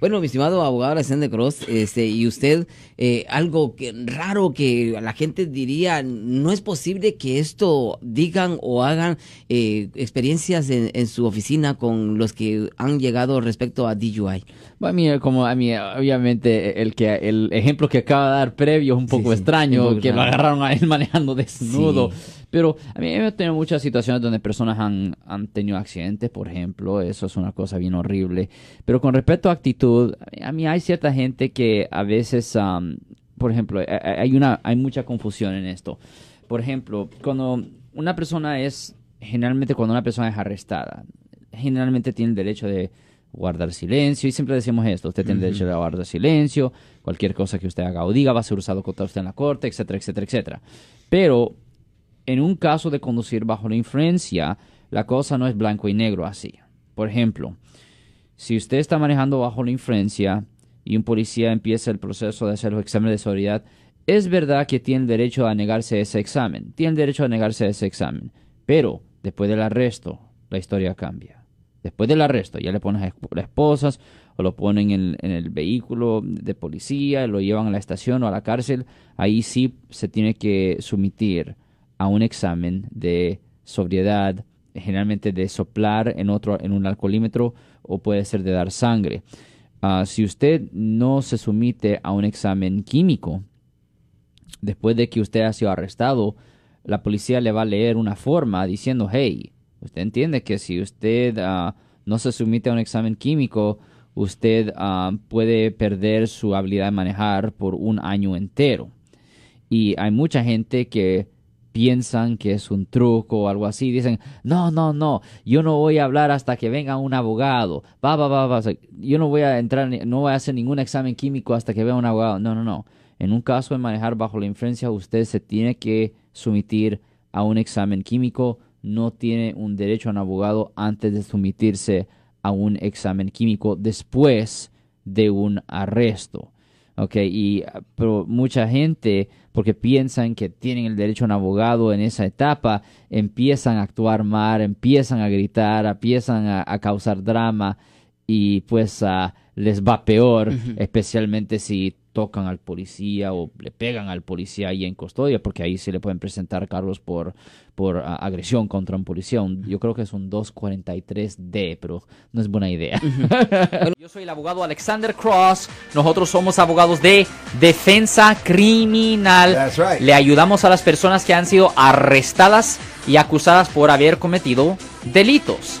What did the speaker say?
Bueno, mi estimado abogado Alexander Cross, este, y usted, eh, algo que, raro que la gente diría, no es posible que esto digan o hagan eh, experiencias en, en, su oficina con los que han llegado respecto a DUI. Bueno, a mí, como a mí, obviamente, el que el ejemplo que acaba de dar previo es un poco extraño, que lo agarraron a él manejando desnudo. Pero a mí he tenido muchas situaciones donde personas han, han tenido accidentes, por ejemplo, eso es una cosa bien horrible. Pero con respecto a actitud, a mí hay cierta gente que a veces, por ejemplo, hay, una, hay mucha confusión en esto. Por ejemplo, cuando una persona es, generalmente cuando una persona es arrestada, generalmente tiene el derecho de guardar silencio y siempre decimos esto, usted tiene el derecho de guardar silencio, cualquier cosa que usted haga o diga va a ser usado contra usted en la corte, etcétera, etcétera, etcétera. Pero en un caso de conducir bajo la influencia, la cosa no es blanco y negro así. Por ejemplo, si usted está manejando bajo la influencia y un policía empieza el proceso de hacer los exámenes de seguridad, es verdad que tiene derecho a negarse ese examen, tiene derecho a negarse ese examen, pero después del arresto, la historia cambia. Después del arresto, ya le ponen las esposas o lo ponen en, en, el vehículo de policía, lo llevan a la estación o a la cárcel, ahí sí se tiene que sumitir a un examen de sobriedad, generalmente de soplar en otro en un alcoholímetro o puede ser de dar sangre. Ah, si usted no se somete a un examen químico después de que usted ha sido arrestado, la policía le va a leer una forma diciendo, hey, usted entiende que si usted ah, no se somete a un examen químico, usted ah, puede perder su habilidad de manejar por un año entero. Y hay mucha gente que piensan que es un truco o algo así. Dicen, no, no, no, yo no voy a hablar hasta que venga un abogado. Va, va, va, va. Yo no voy a entrar, no voy a hacer ningún examen químico hasta que venga un abogado. No, no, no. En un caso de manejar bajo la influencia, usted se tiene que someter a un examen químico. No tiene un derecho a un abogado antes de someterse a un examen químico después de un arresto. Ok, y pero mucha gente porque piensan que tienen el derecho a un abogado en esa etapa, empiezan a actuar mal, empiezan a gritar, empiezan a, causar drama y pues uh, les va peor, especialmente si tocan al policía o le pegan al policía ahí en custodia, porque ahí se le pueden presentar cargos por, por uh, agresión contra un policía. yo creo que es un 243D, pero no es buena idea. yo soy el abogado Alexander Cross. Nosotros somos abogados de defensa criminal. Le ayudamos a las personas que han sido arrestadas y acusadas por haber cometido delitos.